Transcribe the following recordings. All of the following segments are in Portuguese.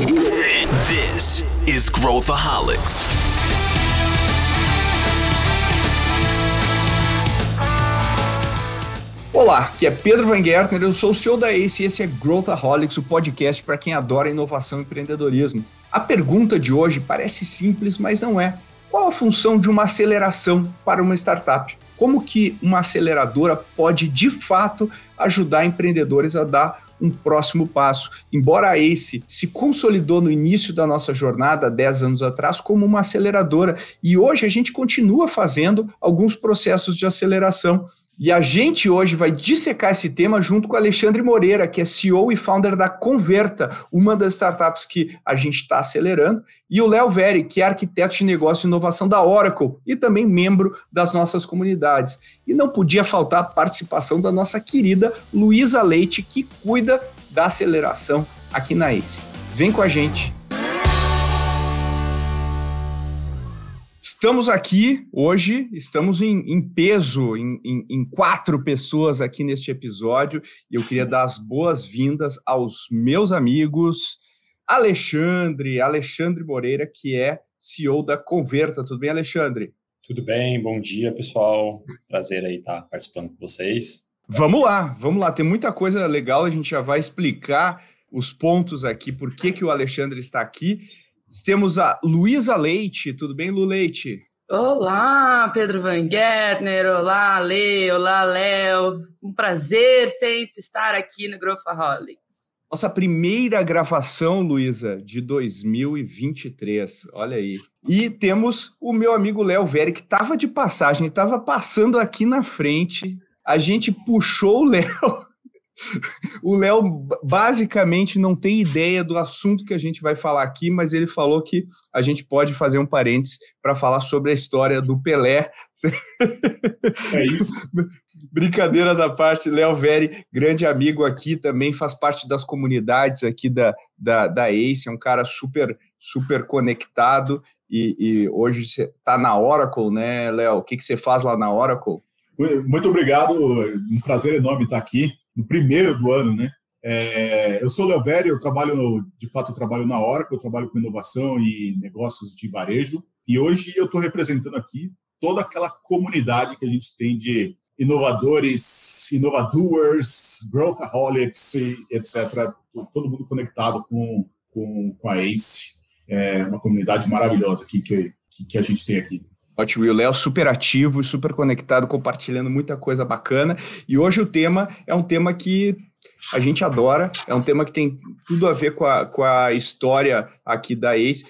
This is Growthaholics. Olá, aqui é Pedro Van Gertner, eu sou o CEO da ACE e esse é Growthaholics, o podcast para quem adora inovação e empreendedorismo. A pergunta de hoje parece simples, mas não é. Qual a função de uma aceleração para uma startup? Como que uma aceleradora pode, de fato, ajudar empreendedores a dar um próximo passo. Embora a ACE se consolidou no início da nossa jornada, 10 anos atrás, como uma aceleradora, e hoje a gente continua fazendo alguns processos de aceleração. E a gente hoje vai dissecar esse tema junto com Alexandre Moreira, que é CEO e founder da Converta, uma das startups que a gente está acelerando, e o Léo Veri, que é arquiteto de negócio e inovação da Oracle e também membro das nossas comunidades. E não podia faltar a participação da nossa querida Luísa Leite, que cuida da aceleração aqui na ACE. Vem com a gente! Estamos aqui hoje, estamos em, em peso, em, em, em, quatro pessoas aqui neste episódio, e eu queria dar as boas-vindas aos meus amigos Alexandre, Alexandre Moreira, que é CEO da Converta. Tudo bem, Alexandre? Tudo bem, bom dia, pessoal. Prazer aí estar participando com vocês. Vamos lá, vamos lá. Tem muita coisa legal, a gente já vai explicar os pontos aqui, por que, que o Alexandre está aqui. Temos a Luísa Leite. Tudo bem, Lu Leite? Olá, Pedro Van Gertner. Olá, Lê. Olá, Léo. Um prazer sempre estar aqui no Growthaholics. Nossa primeira gravação, Luísa, de 2023. Olha aí. E temos o meu amigo Léo Veri, que estava de passagem, estava passando aqui na frente. A gente puxou o Léo o Léo basicamente não tem ideia do assunto que a gente vai falar aqui, mas ele falou que a gente pode fazer um parênteses para falar sobre a história do Pelé. É isso. Brincadeiras à parte, Léo Veri, grande amigo aqui, também faz parte das comunidades aqui da, da, da ACE, é um cara super, super conectado e, e hoje você está na Oracle, né, Léo? O que, que você faz lá na Oracle? Muito obrigado, um prazer enorme estar aqui no primeiro do ano, né? É, eu sou o Léo Velho, eu trabalho, no, de fato, eu trabalho na Oracle, eu trabalho com inovação e negócios de varejo, e hoje eu estou representando aqui toda aquela comunidade que a gente tem de inovadores, inovadores, growthaholics, etc. Todo mundo conectado com, com, com a ACE. É uma comunidade maravilhosa aqui que, que, que a gente tem aqui. Ótimo, e o Léo super ativo, super conectado, compartilhando muita coisa bacana. E hoje o tema é um tema que a gente adora, é um tema que tem tudo a ver com a, com a história aqui da ACE.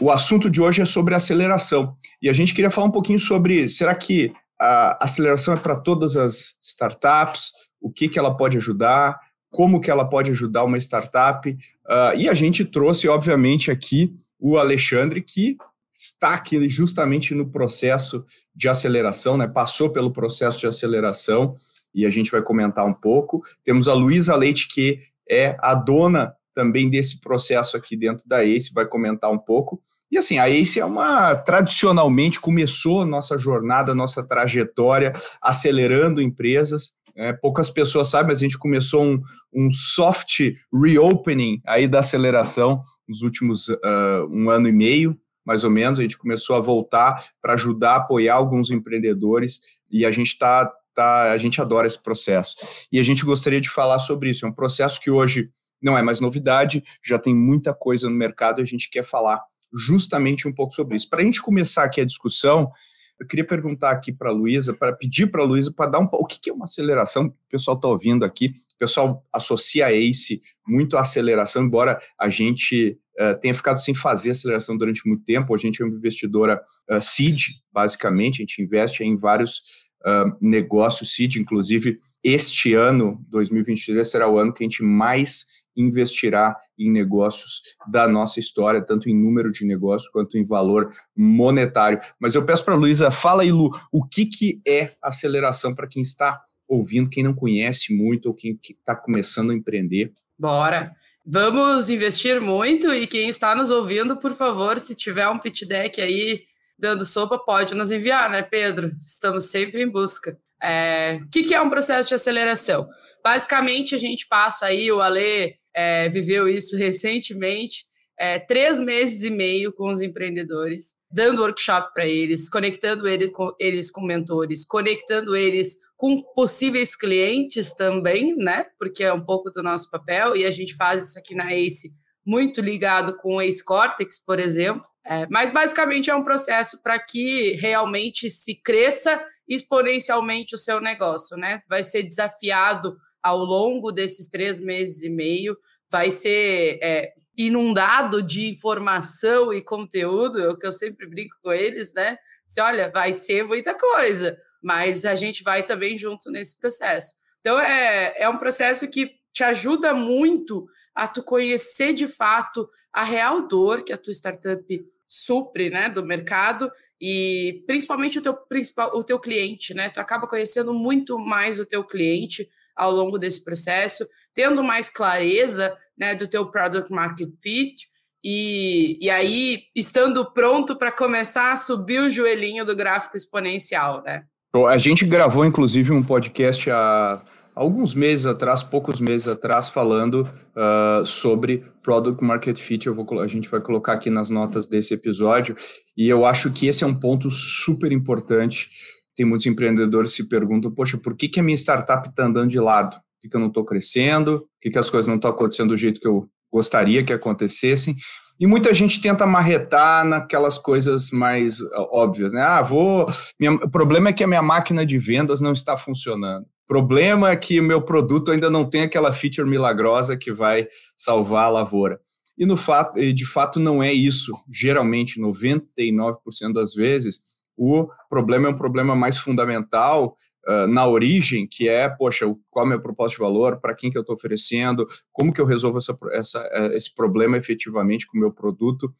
O assunto de hoje é sobre aceleração. E a gente queria falar um pouquinho sobre, será que a aceleração é para todas as startups? O que, que ela pode ajudar? Como que ela pode ajudar uma startup? Uh, e a gente trouxe, obviamente, aqui o Alexandre, que está aqui justamente no processo de aceleração, né? Passou pelo processo de aceleração e a gente vai comentar um pouco. Temos a Luísa Leite, que é a dona também desse processo aqui dentro da ACE, vai comentar um pouco. E assim, a ACE é uma, tradicionalmente, começou nossa jornada, nossa trajetória acelerando empresas. É, poucas pessoas sabem, mas a gente começou um, um soft reopening aí da aceleração nos últimos uh, um ano e meio, mais ou menos, a gente começou a voltar para ajudar apoiar alguns empreendedores e a gente está tá, a gente adora esse processo. E a gente gostaria de falar sobre isso. É um processo que hoje não é mais novidade, já tem muita coisa no mercado e a gente quer falar justamente um pouco sobre isso. Para a gente começar aqui a discussão, eu queria perguntar aqui para a Luísa, para pedir para a Luísa para dar um o que, que é uma aceleração, o pessoal está ouvindo aqui, o pessoal associa a ACE muito à aceleração, embora a gente uh, tenha ficado sem fazer aceleração durante muito tempo. A gente é uma investidora uh, seed, basicamente, a gente investe em vários uh, negócios seed, inclusive este ano, 2023, será o ano que a gente mais investirá em negócios da nossa história, tanto em número de negócios quanto em valor monetário. Mas eu peço para a Luísa, fala aí, Lu, o que, que é aceleração para quem está ouvindo, quem não conhece muito ou quem está começando a empreender? Bora! Vamos investir muito e quem está nos ouvindo, por favor, se tiver um pitch deck aí dando sopa, pode nos enviar, né, Pedro? Estamos sempre em busca. É, o que, que, é um processo de aceleração? Basicamente, a gente passa aí, o Ale é, viveu isso recentemente, é, três meses e meio com os empreendedores, dando workshop para eles, conectando ele com, eles com mentores, conectando eles com possíveis clientes também, né? Porque é um pouco do nosso papel e a gente faz isso aqui na ACE muito ligado com o Ace Cortex, por exemplo. É, mas basicamente é um processo para que realmente se cresça exponencialmente o seu negócio, né? Vai ser desafiado ao longo desses três meses e meio, vai ser é, inundado de informação e conteúdo, é o que eu sempre brinco com eles, né? Se olha, vai ser muita coisa, mas a gente vai também junto nesse processo. Então é, é um processo que te ajuda muito a tu conhecer de fato a real dor que a tua startup supre, né, do mercado e principalmente o teu principal o teu cliente, né? Tu acaba conhecendo muito mais o teu cliente ao longo desse processo, tendo mais clareza né, do teu product market fit e, e aí estando pronto para começar a subir o joelhinho do gráfico exponencial, né? A gente gravou inclusive um podcast há alguns meses atrás, poucos meses atrás, falando uh, sobre Product Market Fit. Vou, a gente vai colocar aqui nas notas desse episódio, e eu acho que esse é um ponto super importante. Tem muitos empreendedores que se perguntam: poxa, por que, que a minha startup está andando de lado? Por que, que eu não estou crescendo? Por que, que as coisas não estão acontecendo do jeito que eu gostaria que acontecessem? E muita gente tenta marretar naquelas coisas mais óbvias, né? Ah, vou. Minha, o problema é que a minha máquina de vendas não está funcionando. O problema é que o meu produto ainda não tem aquela feature milagrosa que vai salvar a lavoura. E no fato, de fato não é isso. Geralmente, 99% das vezes, o problema é um problema mais fundamental uh, na origem, que é, poxa, qual é o meu propósito de valor, para quem que eu estou oferecendo, como que eu resolvo essa, essa, eh, esse problema efetivamente com o meu produto.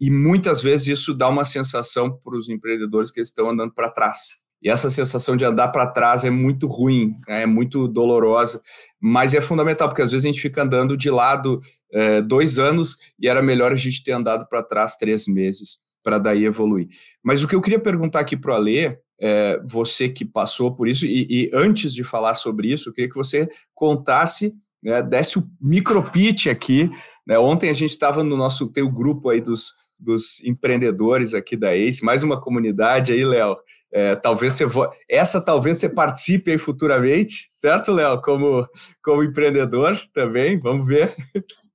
E muitas vezes isso dá uma sensação para os empreendedores que estão andando para trás. E essa sensação de andar para trás é muito ruim, né, é muito dolorosa, mas é fundamental, porque às vezes a gente fica andando de lado é, dois anos e era melhor a gente ter andado para trás três meses para daí evoluir. Mas o que eu queria perguntar aqui para o Alê, é, você que passou por isso, e, e, antes de falar sobre isso, eu queria que você contasse, né, desse o micro pitch aqui. Né, ontem a gente estava no nosso, tem o grupo aí dos, dos empreendedores aqui da ACE, mais uma comunidade aí, Léo. É, talvez você vo... essa talvez você participe aí futuramente, certo, Léo? Como, como empreendedor também, vamos ver.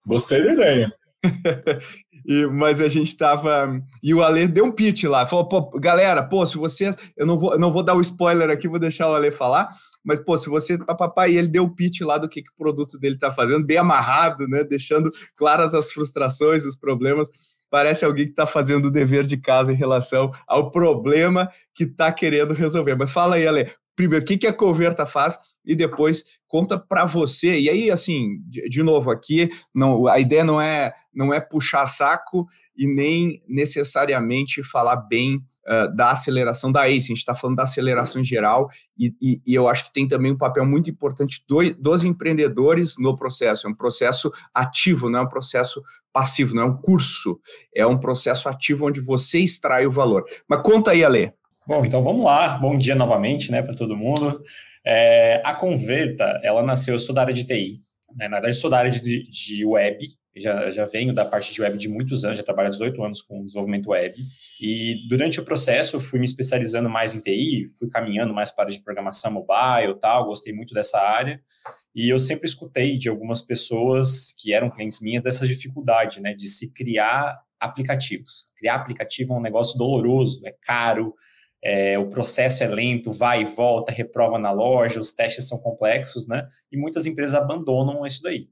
Gostei da ideia. E, mas a gente estava. E o Ale deu um pitch lá. Falou, pô, galera, pô, se vocês. Eu não vou, não vou dar o spoiler aqui, vou deixar o Ale falar. Mas, pô, se você. Papapá, e ele deu o pitch lá do que, que o produto dele está fazendo, bem amarrado, né? Deixando claras as frustrações, os problemas. Parece alguém que está fazendo o dever de casa em relação ao problema que está querendo resolver. Mas fala aí, Ale. Primeiro, o que, que a Coverta faz? E depois conta para você. E aí, assim, de, de, novo, aqui não, a ideia não é não é puxar saco e nem necessariamente falar bem uh, da aceleração da ACE, a gente está falando da aceleração em geral, e, e, e, eu acho que tem também um papel muito importante do, dos empreendedores no processo. É um processo ativo, não é um processo passivo, não é um curso, é um processo ativo onde você extrai o valor. Mas conta aí, Ale. Bom, então vamos lá. Bom dia novamente, né, para todo mundo. É, a Converta, ela nasceu, eu sou da área de TI, né? na verdade eu sou da área de, de web, já, já venho da parte de web de muitos anos, já trabalho há 18 anos com desenvolvimento web, e durante o processo fui me especializando mais em TI, fui caminhando mais para a área de programação mobile tal, gostei muito dessa área, e eu sempre escutei de algumas pessoas que eram clientes minhas dessa dificuldade, né, de se criar aplicativos. Criar aplicativo é um negócio doloroso, é caro, é, o processo é lento, vai e volta, reprova na loja, os testes são complexos, né? E muitas empresas abandonam isso daí.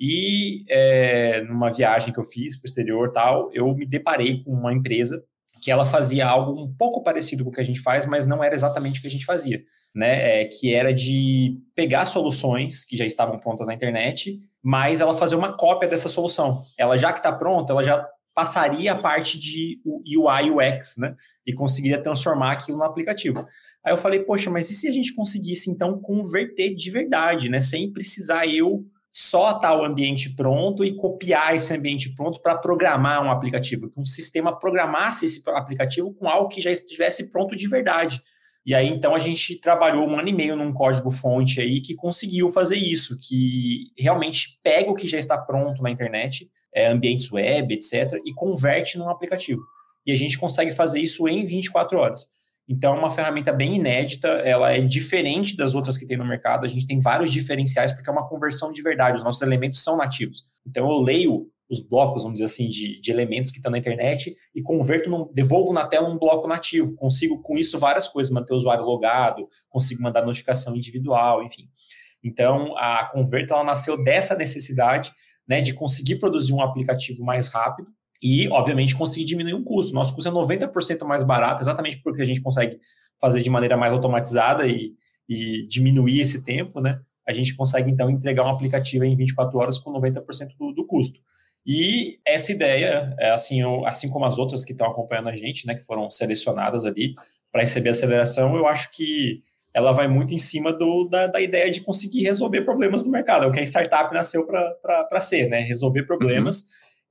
E é, numa viagem que eu fiz para o exterior tal, eu me deparei com uma empresa que ela fazia algo um pouco parecido com o que a gente faz, mas não era exatamente o que a gente fazia, né? É, que era de pegar soluções que já estavam prontas na internet, mas ela fazer uma cópia dessa solução. Ela já que está pronta, ela já passaria a parte de UI UX, né? E conseguiria transformar aquilo no aplicativo. Aí eu falei, poxa, mas e se a gente conseguisse então converter de verdade, né? Sem precisar eu só estar o ambiente pronto e copiar esse ambiente pronto para programar um aplicativo, que um sistema programasse esse aplicativo com algo que já estivesse pronto de verdade. E aí, então, a gente trabalhou um ano e meio num código-fonte aí que conseguiu fazer isso, que realmente pega o que já está pronto na internet é, ambientes web, etc., e converte num aplicativo. E a gente consegue fazer isso em 24 horas. Então, é uma ferramenta bem inédita, ela é diferente das outras que tem no mercado, a gente tem vários diferenciais, porque é uma conversão de verdade, os nossos elementos são nativos. Então, eu leio os blocos, vamos dizer assim, de, de elementos que estão na internet e converto, num, devolvo na tela um bloco nativo. Consigo, com isso, várias coisas, manter o usuário logado, consigo mandar notificação individual, enfim. Então, a Converto, ela nasceu dessa necessidade né, de conseguir produzir um aplicativo mais rápido e, obviamente, conseguir diminuir o custo. Nosso custo é 90% mais barato, exatamente porque a gente consegue fazer de maneira mais automatizada e, e diminuir esse tempo, né? A gente consegue, então, entregar um aplicativo em 24 horas com 90% do, do custo. E essa ideia, é assim, assim como as outras que estão acompanhando a gente, né, que foram selecionadas ali para receber aceleração, eu acho que ela vai muito em cima do, da, da ideia de conseguir resolver problemas do mercado. É o que a startup nasceu para ser, né? Resolver problemas. Uhum.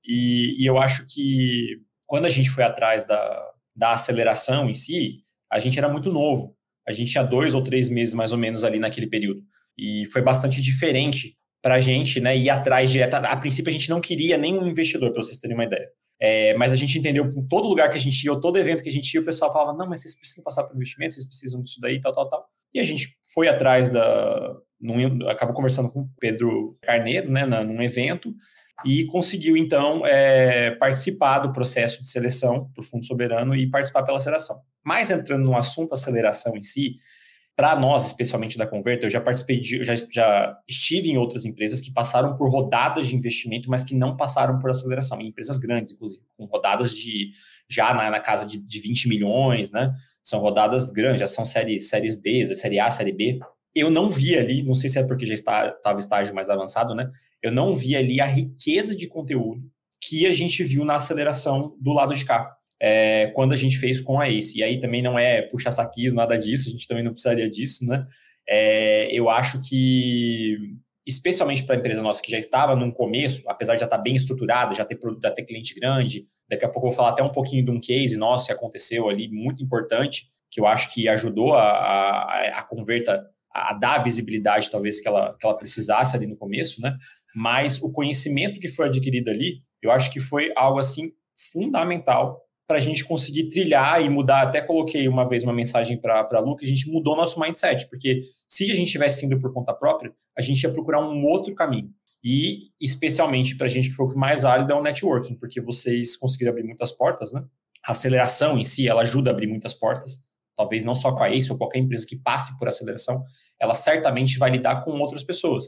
E, e, eu acho que quando a gente foi atrás da, da aceleração em si, a gente era muito novo. A gente tinha dois ou três meses mais ou menos ali naquele período. E foi bastante diferente para a gente né, ir atrás direto. A princípio, a gente não queria nenhum investidor, para vocês terem uma ideia. É, mas a gente entendeu em todo lugar que a gente ia, ou todo evento que a gente ia, o pessoal falava: não, mas vocês precisam passar por investimento, vocês precisam disso daí, tal, tal, tal. E a gente foi atrás da. Num, acabou conversando com o Pedro Carneiro, né, num evento, e conseguiu, então, é, participar do processo de seleção do Fundo Soberano e participar pela aceleração. Mas entrando no assunto aceleração em si, para nós, especialmente da Converta, eu já participei de, já, já estive em outras empresas que passaram por rodadas de investimento, mas que não passaram por aceleração, em empresas grandes, inclusive, com rodadas de já na, na casa de, de 20 milhões, né? São rodadas grandes, já são série, séries B, série A, série B. Eu não vi ali, não sei se é porque já estava estágio mais avançado, né? Eu não vi ali a riqueza de conteúdo que a gente viu na aceleração do lado de cá é, quando a gente fez com a ACE. E aí também não é puxar saquismo, nada disso, a gente também não precisaria disso, né? É, eu acho que, especialmente para a empresa nossa que já estava no começo, apesar de já estar bem estruturada, já ter, já ter cliente grande, daqui a pouco eu vou falar até um pouquinho de um case nosso que aconteceu ali, muito importante, que eu acho que ajudou a, a, a Converta a dar a visibilidade, talvez, que ela, que ela precisasse ali no começo, né? Mas o conhecimento que foi adquirido ali, eu acho que foi algo, assim, fundamental para a gente conseguir trilhar e mudar. Até coloquei uma vez uma mensagem para a Lu que a gente mudou nosso mindset, porque se a gente tivesse indo por conta própria, a gente ia procurar um outro caminho. E, especialmente para a gente que foi o mais válido, é o networking, porque vocês conseguiram abrir muitas portas, né? A aceleração em si, ela ajuda a abrir muitas portas. Talvez não só com a Ace ou qualquer empresa que passe por aceleração, ela certamente vai lidar com outras pessoas.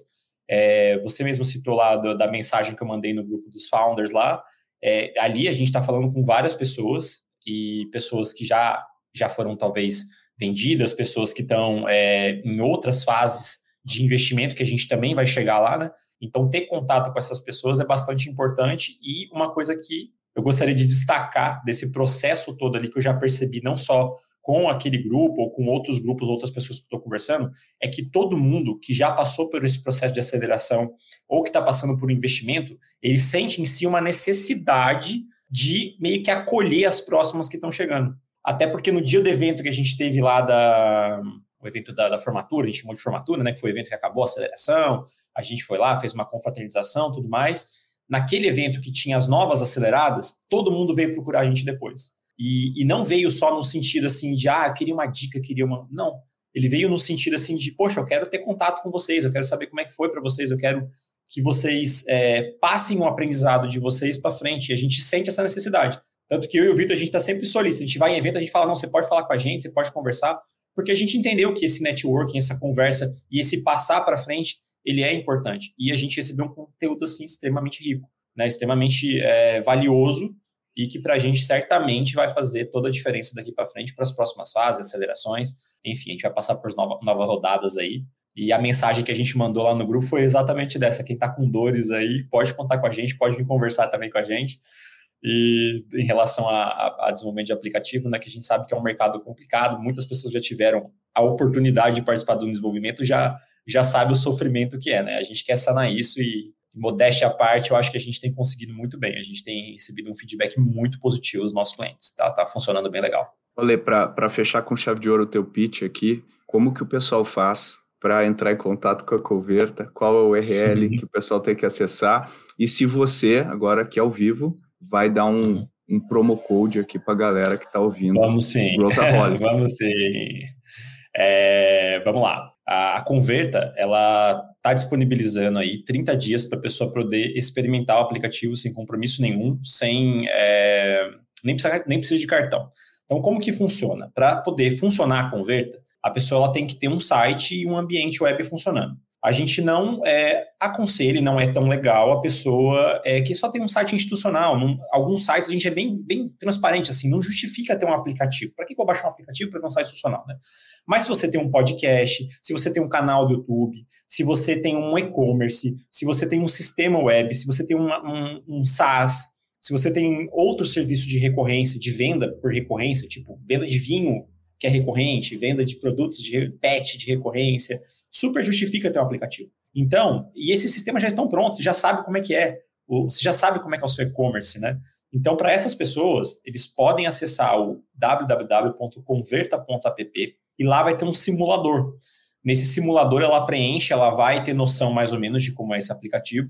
É, você mesmo citou lá do, da mensagem que eu mandei no grupo dos founders lá, é, ali a gente está falando com várias pessoas e pessoas que já, já foram talvez vendidas, pessoas que estão é, em outras fases de investimento que a gente também vai chegar lá, né? Então, ter contato com essas pessoas é bastante importante e uma coisa que eu gostaria de destacar desse processo todo ali que eu já percebi, não só com aquele grupo ou com outros grupos, outras pessoas que estou conversando, é que todo mundo que já passou por esse processo de aceleração ou que está passando por um investimento, ele sente em si uma necessidade de meio que acolher as próximas que estão chegando. Até porque no dia do evento que a gente teve lá da o evento da, da, formatura, a gente chamou de formatura, né, que foi o evento que acabou a aceleração, a gente foi lá, fez uma confraternização, tudo mais. Naquele evento que tinha as novas aceleradas, todo mundo veio procurar a gente depois. E, e não veio só no sentido assim de, ah, queria uma dica, queria uma. Não. Ele veio no sentido assim de, poxa, eu quero ter contato com vocês, eu quero saber como é que foi para vocês, eu quero que vocês é, passem um aprendizado de vocês para frente. E a gente sente essa necessidade. Tanto que eu e o Vitor, a gente está sempre solícito. A gente vai em evento, a gente fala, não, você pode falar com a gente, você pode conversar, porque a gente entendeu que esse networking, essa conversa e esse passar para frente, ele é importante. E a gente recebeu um conteúdo, assim, extremamente rico, né? extremamente é, valioso e que para a gente certamente vai fazer toda a diferença daqui para frente para as próximas fases, acelerações, enfim, a gente vai passar por nova, novas rodadas aí. E a mensagem que a gente mandou lá no grupo foi exatamente dessa. Quem está com dores aí, pode contar com a gente, pode vir conversar também com a gente. E em relação a, a, a desenvolvimento de aplicativo, né, que a gente sabe que é um mercado complicado, muitas pessoas já tiveram a oportunidade de participar do desenvolvimento, já já sabe o sofrimento que é, né? A gente quer sanar isso e modéstia à parte, eu acho que a gente tem conseguido muito bem. A gente tem recebido um feedback muito positivo dos nossos clientes. Tá, tá funcionando bem legal. Olê, para fechar com chave de ouro o teu pitch aqui, como que o pessoal faz para entrar em contato com a Converta, qual é o URL Sim. que o pessoal tem que acessar, e se você, agora aqui ao vivo, vai dar um, um promo code aqui para a galera que está ouvindo. Vamos sim. Vamos sim. É, vamos lá. A, a Converta, ela está disponibilizando aí 30 dias para a pessoa poder experimentar o aplicativo sem compromisso nenhum, sem é, nem, precisa, nem precisa de cartão. Então, como que funciona? Para poder funcionar a Converta, a pessoa ela tem que ter um site e um ambiente web funcionando. A gente não é, aconselha não é tão legal a pessoa é, que só tem um site institucional. Num, alguns sites a gente é bem, bem transparente, assim, não justifica ter um aplicativo. Para que eu vou baixar um aplicativo para ter um site institucional, né? Mas se você tem um podcast, se você tem um canal do YouTube, se você tem um e-commerce, se você tem um sistema web, se você tem uma, um, um SaaS, se você tem outro serviço de recorrência, de venda por recorrência, tipo venda de vinho que é recorrente, venda de produtos de pet de recorrência, super justifica ter um aplicativo. Então, e esses sistemas já estão prontos, você já sabe como é que é, você já sabe como é que é o seu e-commerce, né? Então, para essas pessoas, eles podem acessar o www.converta.app e lá vai ter um simulador. Nesse simulador, ela preenche, ela vai ter noção mais ou menos de como é esse aplicativo.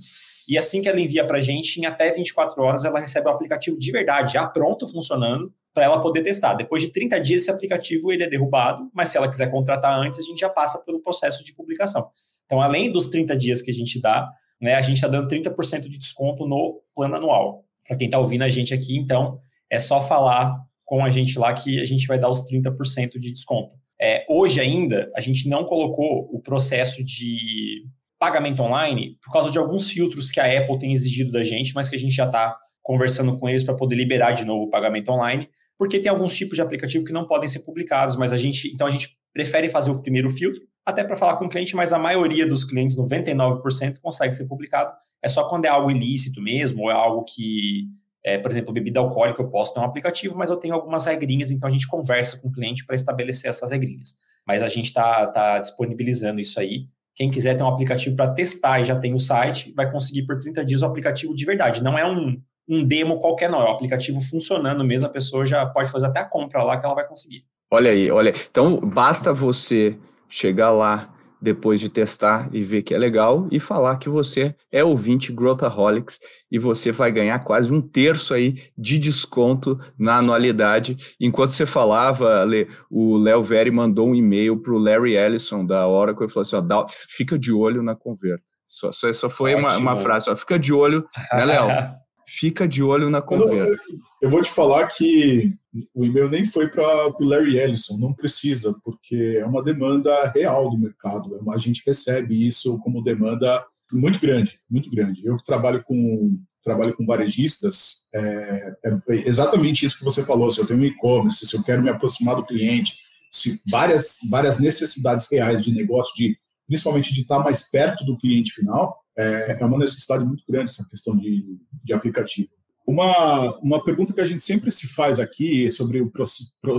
E assim que ela envia para a gente, em até 24 horas, ela recebe o aplicativo de verdade, já pronto, funcionando, para ela poder testar. Depois de 30 dias, esse aplicativo ele é derrubado, mas se ela quiser contratar antes, a gente já passa pelo processo de publicação. Então, além dos 30 dias que a gente dá, né, a gente está dando 30% de desconto no plano anual. Para quem está ouvindo a gente aqui, então, é só falar com a gente lá que a gente vai dar os 30% de desconto. É, hoje ainda, a gente não colocou o processo de pagamento online por causa de alguns filtros que a Apple tem exigido da gente, mas que a gente já está conversando com eles para poder liberar de novo o pagamento online porque tem alguns tipos de aplicativo que não podem ser publicados, mas a gente, então a gente prefere fazer o primeiro filtro, até para falar com o cliente, mas a maioria dos clientes, 99%, consegue ser publicado. É só quando é algo ilícito mesmo, ou é algo que, é, por exemplo, bebida alcoólica, eu posso ter um aplicativo, mas eu tenho algumas regrinhas, então a gente conversa com o cliente para estabelecer essas regrinhas. Mas a gente está tá disponibilizando isso aí. Quem quiser ter um aplicativo para testar e já tem o site, vai conseguir por 30 dias o aplicativo de verdade. Não é um, um demo qualquer, não. É o aplicativo funcionando mesmo, a pessoa já pode fazer até a compra lá que ela vai conseguir. Olha aí, olha. Então, basta você chegar lá depois de testar e ver que é legal e falar que você é ouvinte Growthaholics e você vai ganhar quase um terço aí de desconto na anualidade. Enquanto você falava, o Léo Veri mandou um e-mail para o Larry Ellison da Oracle e falou assim, ó, fica de olho na converta. Só, só, só foi uma, uma, frase, ó, fica de olho, né, Léo? fica de olho na conversa. Eu vou te falar que o e-mail nem foi para o Larry Ellison, não precisa, porque é uma demanda real do mercado. É a gente recebe isso como demanda muito grande, muito grande. Eu que trabalho com trabalho com varejistas, é, é exatamente isso que você falou. Se eu tenho um e-commerce, se eu quero me aproximar do cliente, se várias várias necessidades reais de negócio, de principalmente de estar mais perto do cliente final, é, é uma necessidade muito grande essa questão de, de aplicativo. Uma, uma pergunta que a gente sempre se faz aqui sobre o,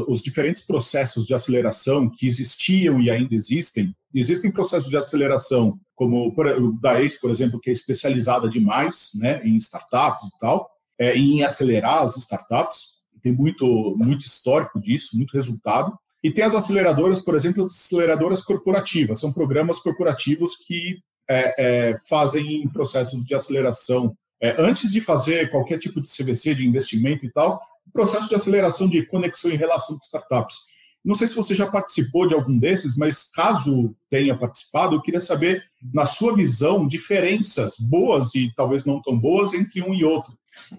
os diferentes processos de aceleração que existiam e ainda existem. Existem processos de aceleração, como o da ACE, por exemplo, que é especializada demais né, em startups e tal, é, em acelerar as startups. Tem muito, muito histórico disso, muito resultado. E tem as aceleradoras, por exemplo, as aceleradoras corporativas. São programas corporativos que é, é, fazem processos de aceleração. É, antes de fazer qualquer tipo de CVC, de investimento e tal, processo de aceleração de conexão em relação com startups. Não sei se você já participou de algum desses, mas caso tenha participado, eu queria saber, na sua visão, diferenças boas e talvez não tão boas entre um e outro.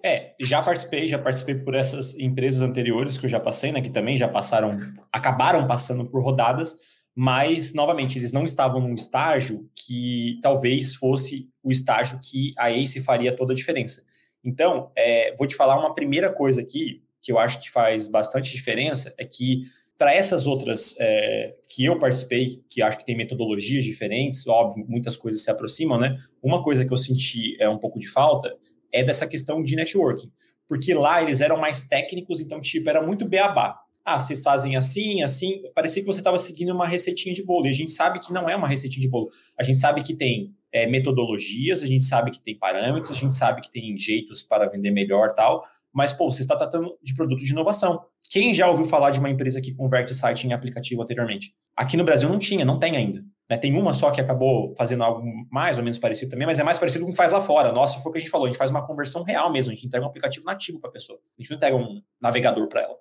É, já participei, já participei por essas empresas anteriores que eu já passei, né, que também já passaram, acabaram passando por rodadas, mas, novamente, eles não estavam num estágio que talvez fosse o estágio que a ACE faria toda a diferença. Então, é, vou te falar uma primeira coisa aqui, que eu acho que faz bastante diferença, é que para essas outras é, que eu participei, que acho que tem metodologias diferentes, óbvio, muitas coisas se aproximam, né? Uma coisa que eu senti é um pouco de falta é dessa questão de networking. Porque lá eles eram mais técnicos, então, tipo, era muito beabá ah, vocês fazem assim, assim. Parecia que você estava seguindo uma receitinha de bolo. E a gente sabe que não é uma receitinha de bolo. A gente sabe que tem é, metodologias, a gente sabe que tem parâmetros, a gente sabe que tem jeitos para vender melhor tal. Mas, pô, você está tratando de produto de inovação. Quem já ouviu falar de uma empresa que converte site em aplicativo anteriormente? Aqui no Brasil não tinha, não tem ainda. Né? Tem uma só que acabou fazendo algo mais ou menos parecido também, mas é mais parecido com o que faz lá fora. Nossa, foi o que a gente falou, a gente faz uma conversão real mesmo, a gente entrega um aplicativo nativo para a pessoa, a gente não entrega um navegador para ela.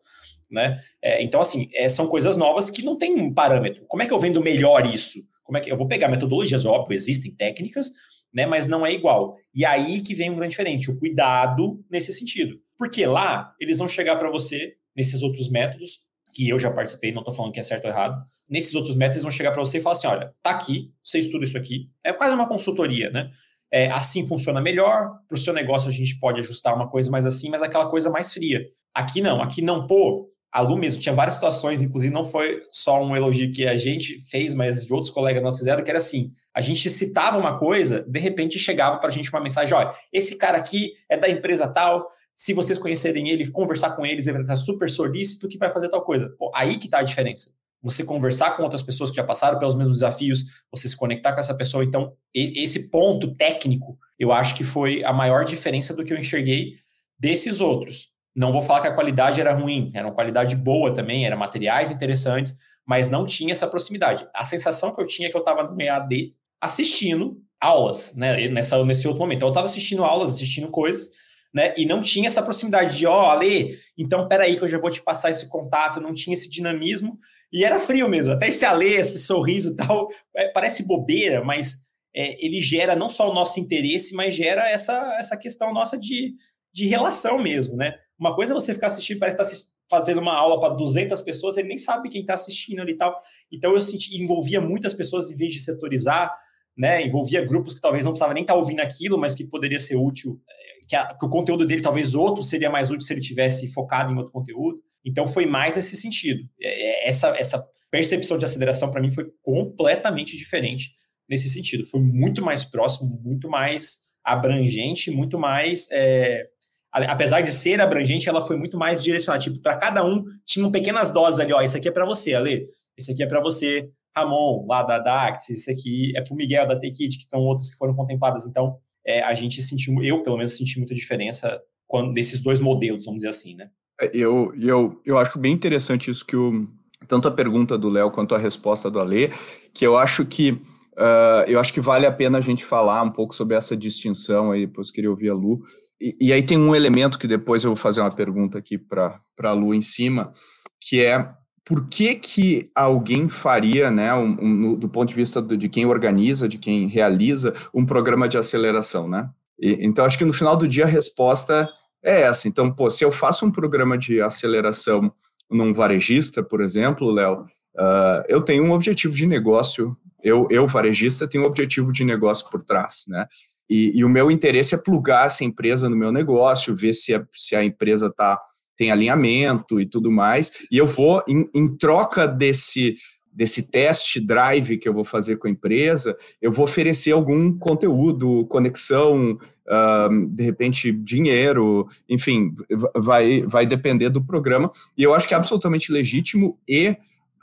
Né? É, então, assim, é, são coisas novas que não tem um parâmetro. Como é que eu vendo melhor isso? Como é que eu vou pegar metodologias, óbvio, existem técnicas, né? Mas não é igual. E aí que vem um grande diferente, o cuidado nesse sentido. Porque lá eles vão chegar para você nesses outros métodos que eu já participei, não estou falando que é certo ou errado. Nesses outros métodos eles vão chegar para você e falar assim, olha, tá aqui, você estuda isso aqui. É quase uma consultoria, né? É, assim funciona melhor, para o seu negócio a gente pode ajustar uma coisa mais assim, mas aquela coisa mais fria. Aqui não, aqui não, pô, a Lu mesmo tinha várias situações, inclusive não foi só um elogio que a gente fez, mas de outros colegas nossos fizeram, que era assim, a gente citava uma coisa, de repente chegava para a gente uma mensagem, olha, esse cara aqui é da empresa tal, se vocês conhecerem ele, conversar com eles, ele vai estar super solícito que vai fazer tal coisa. Pô, aí que está a diferença. Você conversar com outras pessoas que já passaram pelos mesmos desafios, você se conectar com essa pessoa. Então, esse ponto técnico, eu acho que foi a maior diferença do que eu enxerguei desses outros. Não vou falar que a qualidade era ruim, era uma qualidade boa também, eram materiais interessantes, mas não tinha essa proximidade. A sensação que eu tinha é que eu estava no EAD assistindo aulas, né, nessa, nesse outro momento. Então, eu estava assistindo aulas, assistindo coisas, né, e não tinha essa proximidade de, ó, oh, Ale, então peraí que eu já vou te passar esse contato, não tinha esse dinamismo, e era frio mesmo, até esse Ale, esse sorriso e tal, é, parece bobeira, mas é, ele gera não só o nosso interesse, mas gera essa, essa questão nossa de, de relação mesmo, né, uma coisa é você ficar assistindo, parece que está fazendo uma aula para 200 pessoas, ele nem sabe quem está assistindo ali e tal. Então eu senti, envolvia muitas pessoas em vez de setorizar, né? Envolvia grupos que talvez não precisava nem estar tá ouvindo aquilo, mas que poderia ser útil, eh, que, a, que, o conteúdo dele talvez outro seria mais útil se ele tivesse focado em outro conteúdo. Então foi mais nesse sentido. É, é, essa, essa percepção de aceleração para mim foi completamente diferente nesse sentido. Foi muito mais próximo, muito mais abrangente, muito mais é, apesar de ser abrangente, ela foi muito mais direcionada. Tipo, para cada um, tinham pequenas doses ali, ó. Esse aqui é para você, Ale. Esse aqui é para você, Ramon, lá da, da Actis. Esse aqui é para o Miguel, da Take que são outros que foram contemplados. Então, é, a gente sentiu, eu pelo menos senti muita diferença quando, desses dois modelos, vamos dizer assim, né? É, eu, eu, eu acho bem interessante isso que o, tanto a pergunta do Léo quanto a resposta do Ale, que eu acho que uh, eu acho que vale a pena a gente falar um pouco sobre essa distinção aí, depois queria ouvir a Lu, e, aí tem um elemento que depois eu vou fazer uma pergunta aqui para a Lu em cima, que é por que, que alguém faria, né, um, um, do ponto de vista do, de quem organiza, de quem realiza, um programa de aceleração, né? E, então, acho que no final do dia a resposta é essa. Então, pô, se eu faço um programa de aceleração num varejista, por exemplo, Léo, uh, eu tenho um objetivo de negócio, eu, eu, varejista, tenho um objetivo de negócio por trás, né? E, e, o meu interesse é plugar essa empresa no meu negócio, ver se a, se a empresa tá, tem alinhamento e tudo mais. E eu vou, em, em troca desse, desse teste drive que eu vou fazer com a empresa, eu vou oferecer algum conteúdo, conexão, uh, de repente dinheiro, enfim, vai, vai depender do programa. E eu acho que é absolutamente legítimo e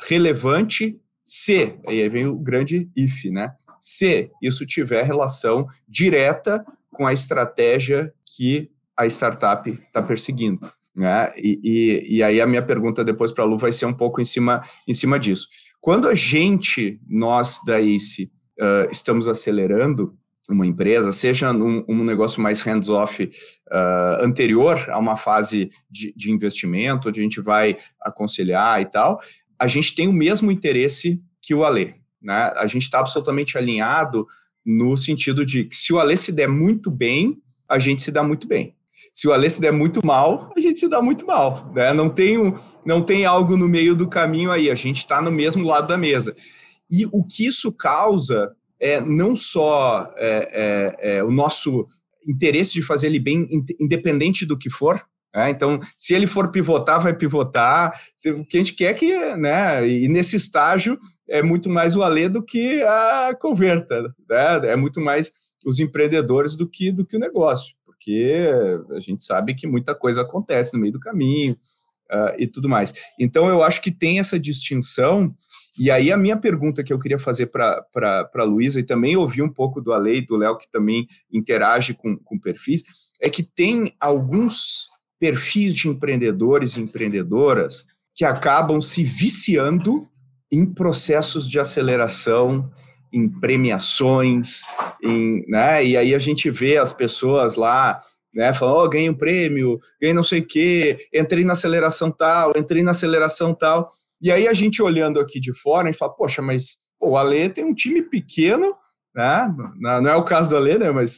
relevante se, aí vem o grande if, né? Se isso tiver relação direta com a estratégia que a startup está perseguindo. Né? E, e, e, aí a minha pergunta depois para a Lu vai ser um pouco em cima, em cima disso. Quando a gente, nós da ICE, uh, estamos acelerando uma empresa, seja num, um negócio mais hands-off uh, anterior a uma fase de, de investimento, onde a gente vai aconselhar e tal, a gente tem o mesmo interesse que o Ale, né? A gente está absolutamente alinhado no sentido de que se o Alê se der muito bem, a gente se dá muito bem. Se o Alê se der muito mal, a gente se dá muito mal. Né? Não, tem um, não tem algo no meio do caminho aí, a gente está no mesmo lado da mesa. E o que isso causa é não só é, é, é o nosso interesse de fazer ele bem, independente do que for, né? então, se ele for pivotar, vai pivotar. O que a gente quer que, né? E nesse estágio, é muito mais o Alê do que a Converta, né? É muito mais os empreendedores do que do que o negócio, porque a gente sabe que muita coisa acontece no meio do caminho uh, e tudo mais. Então, eu acho que tem essa distinção. E aí, a minha pergunta que eu queria fazer para a Luísa, e também ouvir um pouco do Ale e do Léo, que também interage com, com perfis, é que tem alguns perfis de empreendedores e empreendedoras que acabam se viciando em processos de aceleração, em premiações, em, né? E aí a gente vê as pessoas lá, né, falando, oh, ganhei um prêmio, ganhei não sei o quê, entrei na aceleração tal, entrei na aceleração tal. E aí a gente olhando aqui de fora, a gente fala, poxa, mas pô, o Ale tem um time pequeno, né? Não é o caso do Ale, né? Mas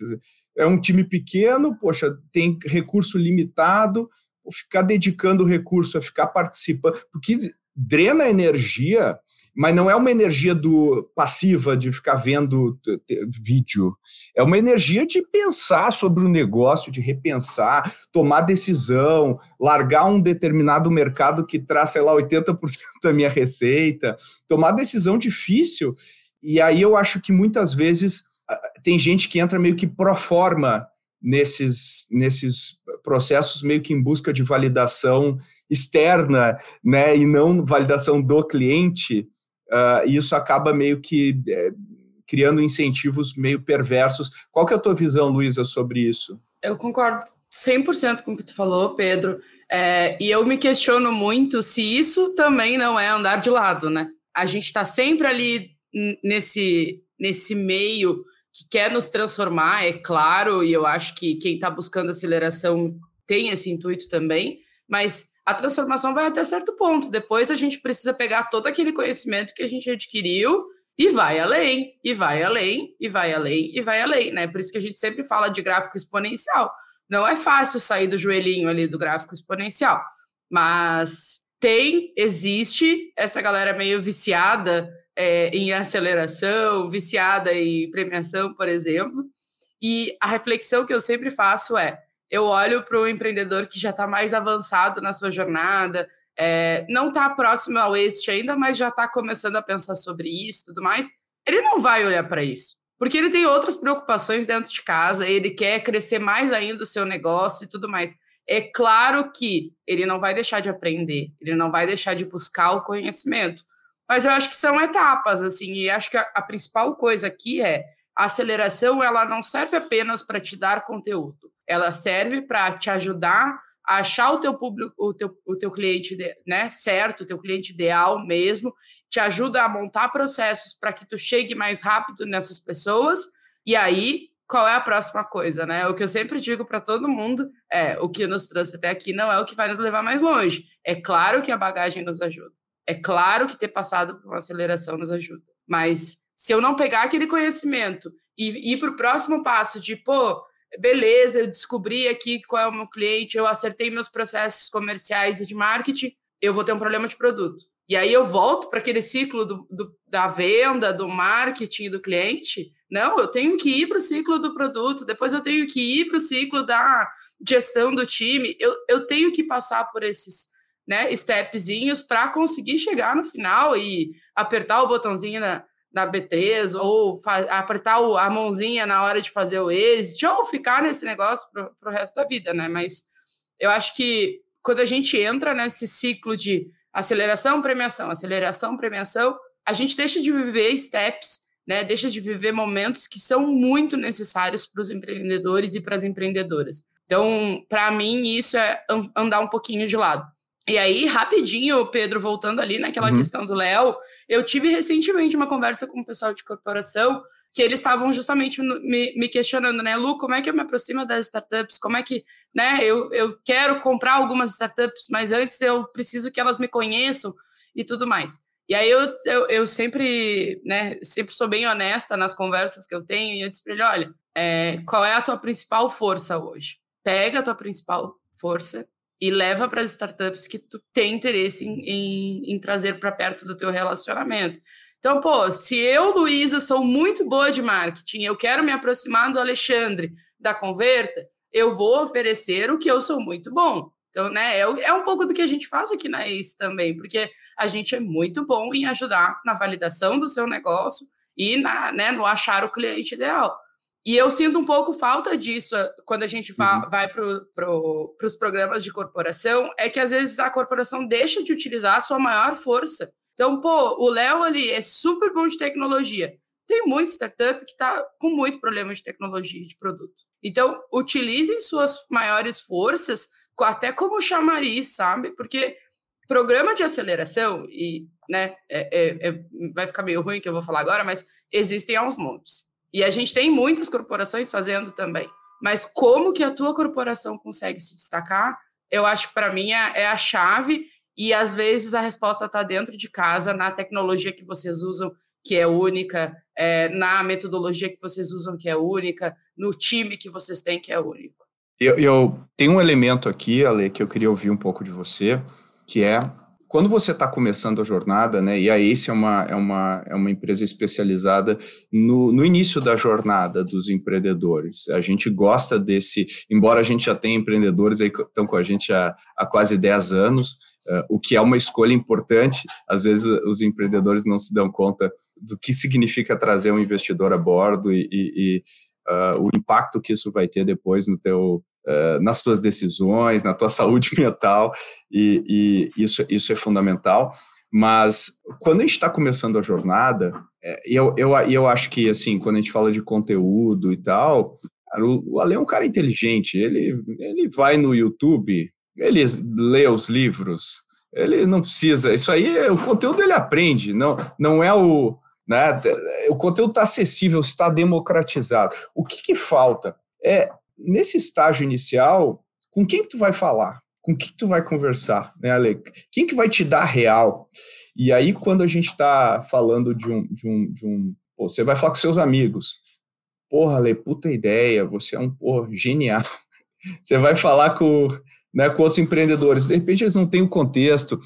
é um time pequeno, poxa, tem recurso limitado, ficar dedicando recurso a ficar participando, porque drena energia, mas não é uma energia do passiva de ficar vendo vídeo. É uma energia de pensar sobre o negócio, de repensar, tomar decisão, largar um determinado mercado que traz, sei lá, 80% da minha receita, tomar decisão difícil. E aí eu acho que muitas vezes tem gente que entra meio que pro forma nesses, nesses processos, meio que em busca de validação externa, né, e não validação do cliente, uh, isso acaba meio que é, criando incentivos meio perversos. Qual que é a tua visão, Luísa, sobre isso? Eu concordo 100% com o que tu falou, Pedro, é, e eu me questiono muito se isso também não é andar de lado, né? A gente está sempre ali nesse, nesse meio que quer nos transformar, é claro, e eu acho que quem está buscando aceleração tem esse intuito também, mas a transformação vai até certo ponto. Depois a gente precisa pegar todo aquele conhecimento que a gente adquiriu e vai além, e vai além, e vai além, e vai além, né? Por isso que a gente sempre fala de gráfico exponencial. Não é fácil sair do joelhinho ali do gráfico exponencial, mas tem, existe essa galera meio viciada é, em aceleração, viciada em premiação, por exemplo. E a reflexão que eu sempre faço é: eu olho para o empreendedor que já está mais avançado na sua jornada, é, não está próximo ao êxito ainda, mas já está começando a pensar sobre isso tudo mais. Ele não vai olhar para isso, porque ele tem outras preocupações dentro de casa, ele quer crescer mais ainda o seu negócio e tudo mais. É claro que ele não vai deixar de aprender, ele não vai deixar de buscar o conhecimento, mas eu acho que são etapas, assim, e acho que a, a principal coisa aqui é a aceleração, ela não serve apenas para te dar conteúdo, ela serve para te ajudar a achar o teu público, o teu, o teu cliente né, certo, o teu cliente ideal mesmo, te ajuda a montar processos para que tu chegue mais rápido nessas pessoas, e aí qual é a próxima coisa, né? O que eu sempre digo para todo mundo é o que nos trouxe até aqui não é o que vai nos levar mais longe. É claro que a bagagem nos ajuda. É claro que ter passado por uma aceleração nos ajuda, mas se eu não pegar aquele conhecimento e ir para o próximo passo de, pô, beleza, eu descobri aqui qual é o meu cliente, eu acertei meus processos comerciais e de marketing, eu vou ter um problema de produto. E aí eu volto para aquele ciclo do, do, da venda, do marketing do cliente. Não, eu tenho que ir para o ciclo do produto, depois eu tenho que ir para o ciclo da gestão do time. Eu, eu tenho que passar por esses né, stepzinhos para conseguir chegar no final e apertar o botãozinho na, na B3 ou apertar o, a mãozinha na hora de fazer o exit ou ficar nesse negócio para o resto da vida, né? Mas eu acho que quando a gente entra nesse ciclo de aceleração, premiação, aceleração, premiação, a gente deixa de viver steps, né? Deixa de viver momentos que são muito necessários para os empreendedores e para as empreendedoras. Então, para mim, isso é andar um pouquinho de lado. E aí, rapidinho, Pedro, voltando ali naquela uhum. questão do Léo, eu tive recentemente uma conversa com o pessoal de corporação que eles estavam justamente me, me, questionando, né, Lu, como é que eu me aproximo das startups? Como é que, né, eu, eu quero comprar algumas startups, mas antes eu preciso que elas me conheçam e tudo mais. E aí eu, eu, eu sempre, né, sempre sou bem honesta nas conversas que eu tenho e eu disse para ele, olha, é, qual é a tua principal força hoje? Pega a tua principal força e leva para as startups que tu tem interesse em, em, em trazer para perto do teu relacionamento. Então, pô, se eu, Luísa, sou muito boa de marketing, eu quero me aproximar do Alexandre da Converta, eu vou oferecer o que eu sou muito bom. Então, né, é, é um pouco do que a gente faz aqui na ACE também, porque a gente é muito bom em ajudar na validação do seu negócio e na, né, no achar o cliente ideal. E eu sinto um pouco falta disso eh, quando a gente uhum. vai para pro, os programas de corporação, é que às vezes a corporação deixa de utilizar a sua maior força. Então, pô, o Léo ali é super bom de tecnologia. Tem muita startup que está com muito problema de tecnologia de produto. Então, utilizem suas maiores forças até como chamariz, sabe? Porque programa de aceleração, e né, é, é, é, vai ficar meio ruim que eu vou falar agora, mas existem aos montes. E a gente tem muitas corporações fazendo também. Mas como que a tua corporação consegue se destacar? Eu acho que para mim é, é a chave e às vezes a resposta está dentro de casa, na tecnologia que vocês usam, que é única, é, na metodologia que vocês usam, que é única, no time que vocês têm, que é único. Eu, eu tenho um elemento aqui, Ale, que eu queria ouvir um pouco de você, que é quando você está começando a jornada, né, e a ACE é uma, é uma, é uma empresa especializada no, no início da jornada dos empreendedores. A gente gosta desse, embora a gente já tenha empreendedores aí que estão com a gente há, há quase 10 anos, uh, o que é uma escolha importante, às vezes os empreendedores não se dão conta do que significa trazer um investidor a bordo e, e, e uh, o impacto que isso vai ter depois no teu, uh, nas tuas decisões, na tua saúde mental, e, e isso, isso é fundamental. Mas quando a gente está começando a jornada, é, eu, eu, eu acho que, assim, quando a gente fala de conteúdo e tal, o, o Ale é um cara inteligente, ele, ele vai no YouTube, ele lê os livros, ele não precisa, isso aí, o conteúdo ele aprende, não, não é o, né, o conteúdo está acessível, está democratizado. O que, que falta? É nesse estágio inicial, com quem que tu vai falar? Com quem que tu vai conversar, né, Ale? Quem que vai te dar real? E aí, quando a gente está falando de um, de um, de um pô, você vai falar com seus amigos. Porra, Ale, puta ideia, você é um porra, genial. Você vai falar com, né, com outros empreendedores. De repente, eles não têm o contexto,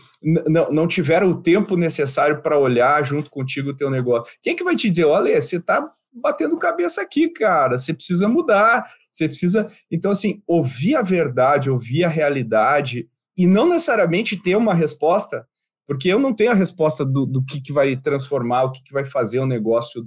não tiveram o tempo necessário para olhar junto contigo o teu negócio. Quem que vai te dizer, olha, você está batendo cabeça aqui, cara, você precisa mudar, você precisa. Então, assim, ouvir a verdade, ouvir a realidade, e não necessariamente ter uma resposta, porque eu não tenho a resposta do, do que, que vai transformar, o que, que vai fazer o negócio,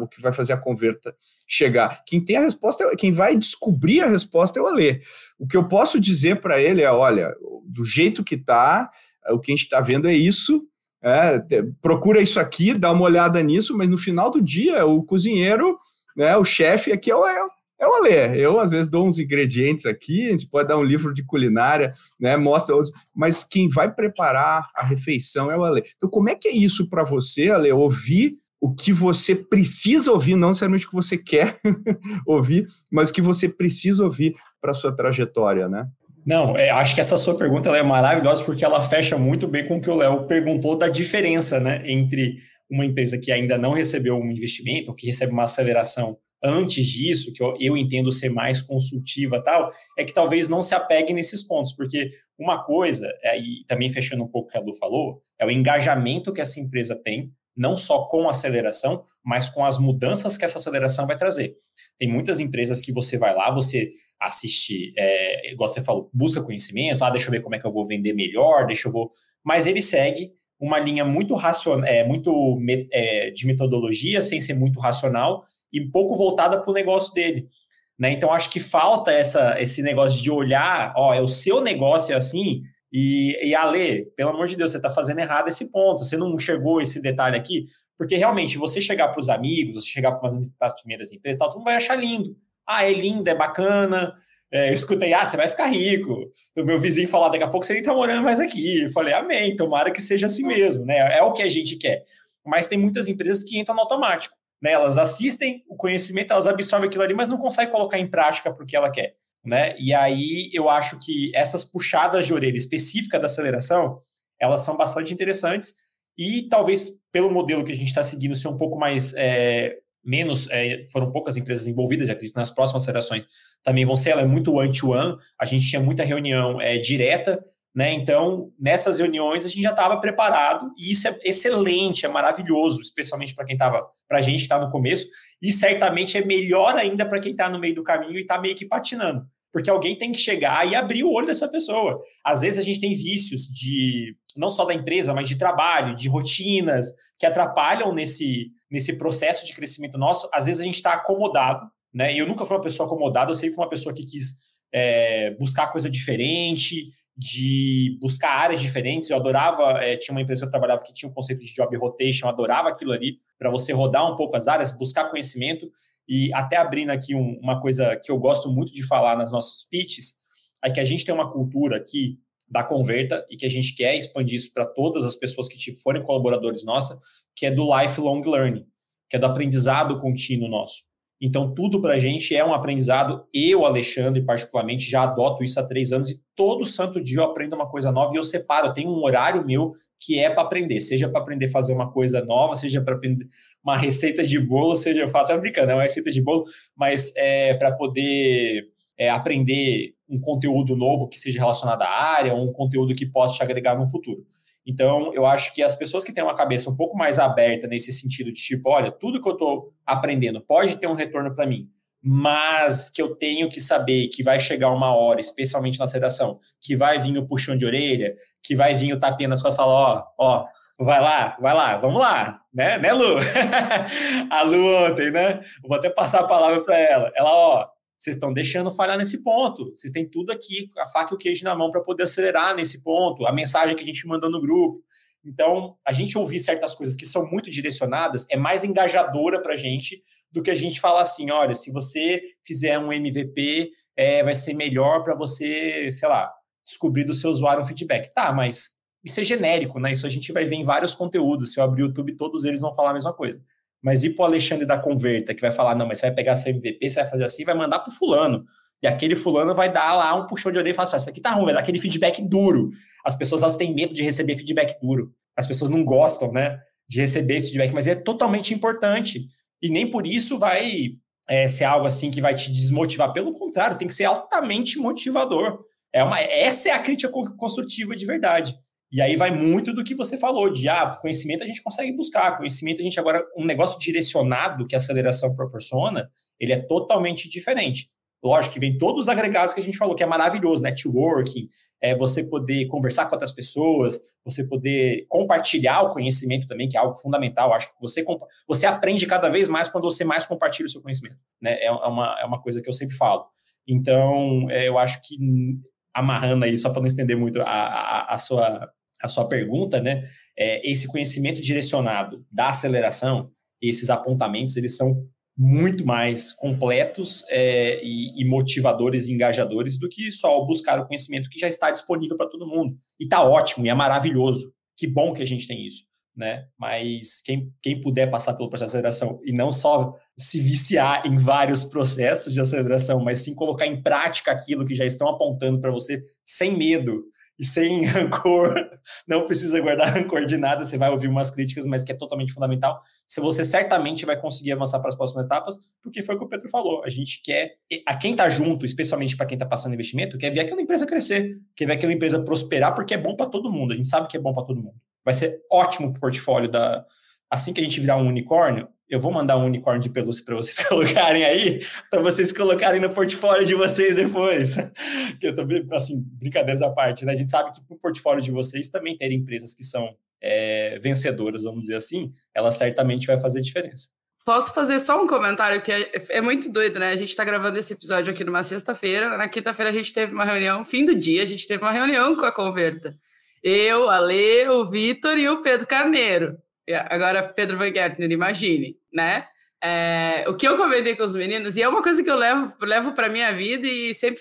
o que vai fazer a converta chegar. Quem tem a resposta, quem vai descobrir a resposta é o Alê. O que eu posso dizer para ele é: olha, do jeito que está, o que a gente está vendo é isso, é, procura isso aqui, dá uma olhada nisso, mas no final do dia, o cozinheiro, né, o chefe aqui é o, é, é o Alê. Eu, às vezes, dou uns ingredientes aqui, a gente pode dar um livro de culinária, né, mostra mas quem vai preparar a refeição é o Alê. Então, como é que é isso para você, Alê, ouvir o que você precisa ouvir, não necessariamente o que você quer ouvir, mas o que você precisa ouvir para a sua trajetória, né? Não, é, acho que essa sua pergunta é maravilhosa porque ela fecha muito bem com o que o Léo perguntou da diferença né, entre uma empresa que ainda não recebeu um investimento, ou que recebe uma aceleração antes disso, que eu, eu entendo ser mais consultiva tal, é que talvez não se apegue nesses pontos, porque uma coisa, é, e também fechando um pouco o que a Lu falou, é o engajamento que essa empresa tem, não só com a aceleração, mas com as mudanças que essa aceleração vai trazer. Tem muitas empresas que você vai lá, você assiste, é, igual você falou, busca conhecimento, ah, deixa eu ver como é que eu vou vender melhor, deixa eu vou. Mas ele segue uma linha muito racional, é, muito é, de metodologia, sem ser muito racional e pouco voltada para o negócio dele. Né? Então, acho que falta essa, esse negócio de olhar, ó, é o seu negócio é assim, e, e Ale, pelo amor de Deus, você está fazendo errado esse ponto, você não enxergou esse detalhe aqui, porque realmente, você chegar para os amigos, você chegar para as primeiras empresas, tal, todo mundo vai achar lindo. Ah, é lindo, é bacana. É, eu escutei, ah, você vai ficar rico. O meu vizinho falou, daqui a pouco você nem está morando mais aqui. Eu falei, amém, tomara que seja assim mesmo, né? É o que a gente quer. Mas tem muitas empresas que entram no automático. Né? Elas assistem o conhecimento, elas absorvem aquilo ali, mas não conseguem colocar em prática porque ela quer né? E aí eu acho que essas puxadas de orelha específica da aceleração, elas são bastante interessantes e talvez pelo modelo que a gente está seguindo ser um pouco mais é, menos, é, foram poucas empresas envolvidas, acredito nas próximas acelerações também vão ser, ela é muito one-to-one, a gente tinha muita reunião é, direta, né? Então, nessas reuniões a gente já estava preparado e isso é excelente, é maravilhoso, especialmente para quem estava, para a gente que está no começo, e certamente é melhor ainda para quem está no meio do caminho e está meio que patinando porque alguém tem que chegar e abrir o olho dessa pessoa. Às vezes a gente tem vícios de não só da empresa, mas de trabalho, de rotinas que atrapalham nesse, nesse processo de crescimento nosso. Às vezes a gente está acomodado, né? Eu nunca fui uma pessoa acomodada, eu sempre fui uma pessoa que quis é, buscar coisa diferente, de buscar áreas diferentes. Eu adorava, é, tinha uma empresa que eu trabalhava que tinha um conceito de job rotation, eu adorava aquilo ali, para você rodar um pouco as áreas, buscar conhecimento. E até abrindo aqui um, uma coisa que eu gosto muito de falar nas nossas pitches, é que a gente tem uma cultura aqui da Converta e que a gente quer expandir isso para todas as pessoas que tipo, forem colaboradores nossa, que é do lifelong learning, que é do aprendizado contínuo nosso. Então, tudo para a gente é um aprendizado. Eu, Alexandre, particularmente, já adoto isso há três anos e todo santo dia eu aprendo uma coisa nova e eu separo. Eu tenho um horário meu que é para aprender, seja para aprender a fazer uma coisa nova, seja para aprender uma receita de bolo, seja, falo, até brincando, é uma receita de bolo, mas é para poder é, aprender um conteúdo novo que seja relacionado à área, um conteúdo que possa te agregar no futuro. Então, eu acho que as pessoas que têm uma cabeça um pouco mais aberta nesse sentido de tipo, olha, tudo que eu estou aprendendo pode ter um retorno para mim, mas que eu tenho que saber que vai chegar uma hora, especialmente na aceleração, que vai vir o puxão de orelha, que vai vir o tapinha nas costas e falar, ó, ó, vai lá, vai lá, vamos lá, né, né, Lu? a Lu ontem, né? Vou até passar a palavra para ela. Ela, ó, vocês estão deixando falhar nesse ponto. Vocês têm tudo aqui, a faca e o queijo na mão para poder acelerar nesse ponto, a mensagem que a gente mandou no grupo. Então, a gente ouvir certas coisas que são muito direcionadas é mais engajadora para a gente do que a gente falar assim: olha, se você fizer um MVP, é, vai ser melhor para você, sei lá, descobrir do seu usuário um feedback. Tá, mas isso é genérico, né? Isso a gente vai ver em vários conteúdos. Se eu abrir o YouTube, todos eles vão falar a mesma coisa. Mas ir para o Alexandre da Converta, que vai falar, não, mas você vai pegar seu MVP, você vai fazer assim, vai mandar para o fulano. E aquele fulano vai dar lá um puxão de orelha e falar assim, isso aqui tá ruim, vai dar aquele feedback duro. As pessoas, elas têm medo de receber feedback duro. As pessoas não gostam, né, de receber esse feedback, mas é totalmente importante. E nem por isso vai é, ser algo assim que vai te desmotivar. Pelo contrário, tem que ser altamente motivador. É uma, essa é a crítica construtiva de verdade. E aí vai muito do que você falou, de ah, conhecimento a gente consegue buscar, conhecimento a gente agora, um negócio direcionado que a aceleração proporciona, ele é totalmente diferente. Lógico que vem todos os agregados que a gente falou, que é maravilhoso, networking, é você poder conversar com outras pessoas, você poder compartilhar o conhecimento também, que é algo fundamental. Acho que você, você aprende cada vez mais quando você mais compartilha o seu conhecimento. Né? É, é uma, é uma coisa que eu sempre falo. Então, é, eu acho que amarrando aí, só para não estender muito a, a, a sua a sua pergunta, né? É, esse conhecimento direcionado da aceleração, esses apontamentos, eles são muito mais completos é, e, e, motivadores e engajadores do que só buscar o conhecimento que já está disponível para todo mundo. E está ótimo, e é maravilhoso. Que bom que a gente tem isso. Né? Mas quem, quem puder passar pelo processo de aceleração e não só se viciar em vários processos de aceleração, mas sim colocar em prática aquilo que já estão apontando para você sem medo, e sem rancor, não precisa guardar rancor de nada, você vai ouvir umas críticas, mas que é totalmente fundamental. Se você certamente vai conseguir avançar para as próximas etapas, porque foi o que o Pedro falou. A gente quer, a quem está junto, especialmente para quem está passando investimento, quer ver aquela empresa crescer, quer ver aquela empresa prosperar, porque é bom para todo mundo. A gente sabe que é bom para todo mundo. Vai ser ótimo o portfólio da. Assim que a gente virar um unicórnio, eu vou mandar um unicórnio de pelúcia para vocês colocarem aí, para vocês colocarem no portfólio de vocês depois. que eu tô assim, brincadeiras à parte, né? A gente sabe que para o portfólio de vocês também ter empresas que são é, vencedoras, vamos dizer assim, ela certamente vai fazer diferença. Posso fazer só um comentário que é, é muito doido, né? A gente está gravando esse episódio aqui numa sexta-feira. Na quinta-feira a gente teve uma reunião, fim do dia, a gente teve uma reunião com a Converta. Eu, a Lê, o Vitor e o Pedro Carneiro. Agora, Pedro Van Gertner, imagine, né? É, o que eu comentei com os meninos, e é uma coisa que eu levo, levo para minha vida e sempre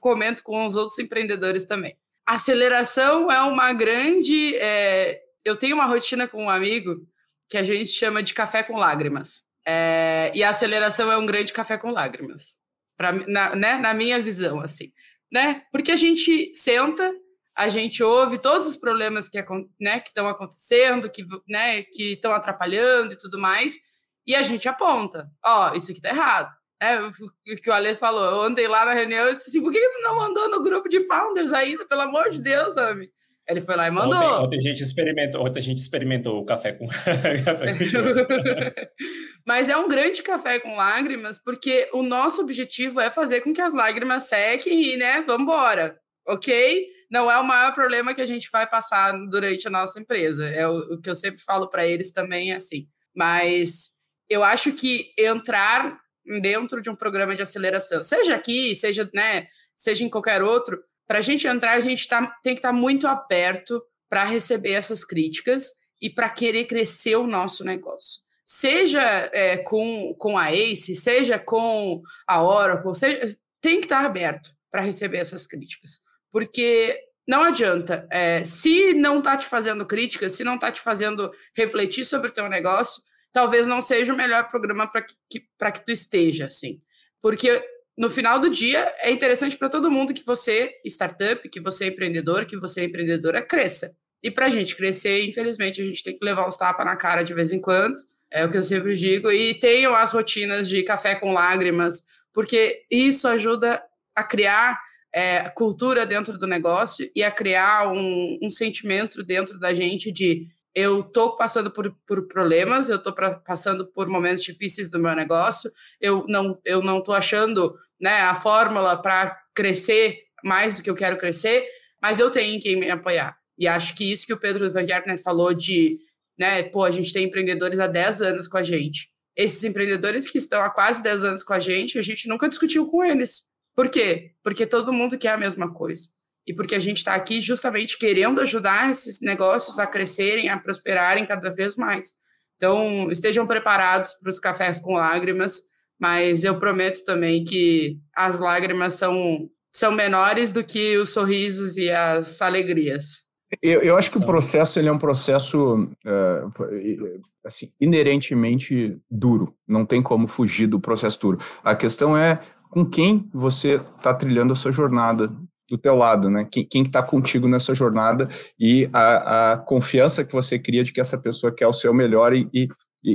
comento com os outros empreendedores também. Aceleração é uma grande. É, eu tenho uma rotina com um amigo que a gente chama de café com lágrimas. É, e a aceleração é um grande café com lágrimas. Pra, na, né, na minha visão, assim. Né? Porque a gente senta a gente ouve todos os problemas que né, estão acontecendo, que né, estão atrapalhando e tudo mais, e a gente aponta, ó, oh, isso aqui tá errado. É, o que o Ale falou, eu andei lá na reunião e disse assim, por que ele não mandou no grupo de founders ainda, pelo amor de Deus, sabe? Ele foi lá e mandou. Ontem, ontem, a gente experimentou, ontem a gente experimentou o café com, café com Mas é um grande café com lágrimas, porque o nosso objetivo é fazer com que as lágrimas sequem e, né, vamos embora, ok? Não é o maior problema que a gente vai passar durante a nossa empresa. É o, o que eu sempre falo para eles também é assim. Mas eu acho que entrar dentro de um programa de aceleração, seja aqui, seja, né, seja em qualquer outro, para a gente entrar, a gente tá, tem que estar tá muito aberto para receber essas críticas e para querer crescer o nosso negócio. Seja é, com, com a ACE, seja com a Oracle, seja, tem que estar tá aberto para receber essas críticas. Porque não adianta. É, se não está te fazendo críticas, se não está te fazendo refletir sobre o teu negócio, talvez não seja o melhor programa para que, que, que tu esteja, assim. Porque no final do dia é interessante para todo mundo que você, startup, que você é empreendedor, que você é empreendedora, cresça. E para a gente crescer, infelizmente, a gente tem que levar uns tapas na cara de vez em quando, é o que eu sempre digo, e tenham as rotinas de café com lágrimas, porque isso ajuda a criar é, cultura dentro do negócio e a criar um, um sentimento dentro da gente de eu estou passando por, por, problemas, eu estou passando por momentos difíceis do meu negócio, eu não eu não estou achando né, a fórmula para crescer mais do que eu quero crescer, mas eu tenho quem me apoiar. E acho que isso que o Pedro Van Gertner falou de, né, pô, a gente tem empreendedores há 10 anos com a gente. Esses empreendedores que estão há quase 10 anos com a gente, a gente nunca discutiu com eles. Por quê? Porque todo mundo quer a mesma coisa. E porque a gente está aqui justamente querendo ajudar esses negócios a crescerem, a prosperarem cada vez mais. Então, estejam preparados para os cafés com lágrimas, mas eu prometo também que as lágrimas são, são menores do que os sorrisos e as alegrias. Eu, eu acho que o processo ele é um processo uh, assim, inerentemente duro. Não tem como fugir do processo duro. A questão é com quem você está trilhando a sua jornada do teu lado, né? Quem está contigo nessa jornada e a, a, confiança que você cria de que essa pessoa quer o seu melhor e, e,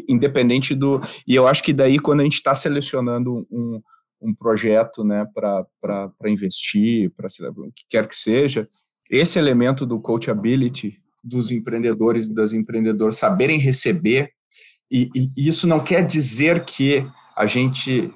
independente do... E eu acho que daí, quando a gente está selecionando um, um projeto, né, para investir, para o que quer que seja, esse elemento do coachability dos empreendedores e das empreendedoras saberem receber, e, e isso não quer dizer que a gente